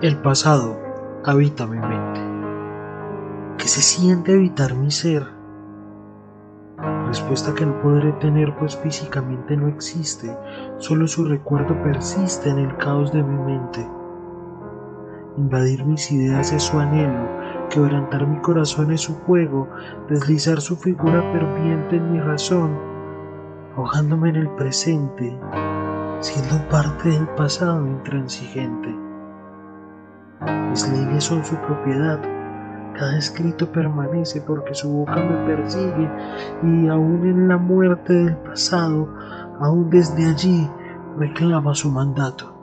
El pasado habita mi mente. ¿Qué se siente habitar mi ser? Respuesta que no podré tener pues físicamente no existe, solo su recuerdo persiste en el caos de mi mente. Invadir mis ideas es su anhelo, quebrantar mi corazón es su juego, deslizar su figura ferviente en mi razón, ahogándome en el presente, siendo parte del pasado intransigente. Leyes son su propiedad. Cada escrito permanece porque su boca me persigue y aún en la muerte del pasado, aún desde allí, reclama su mandato.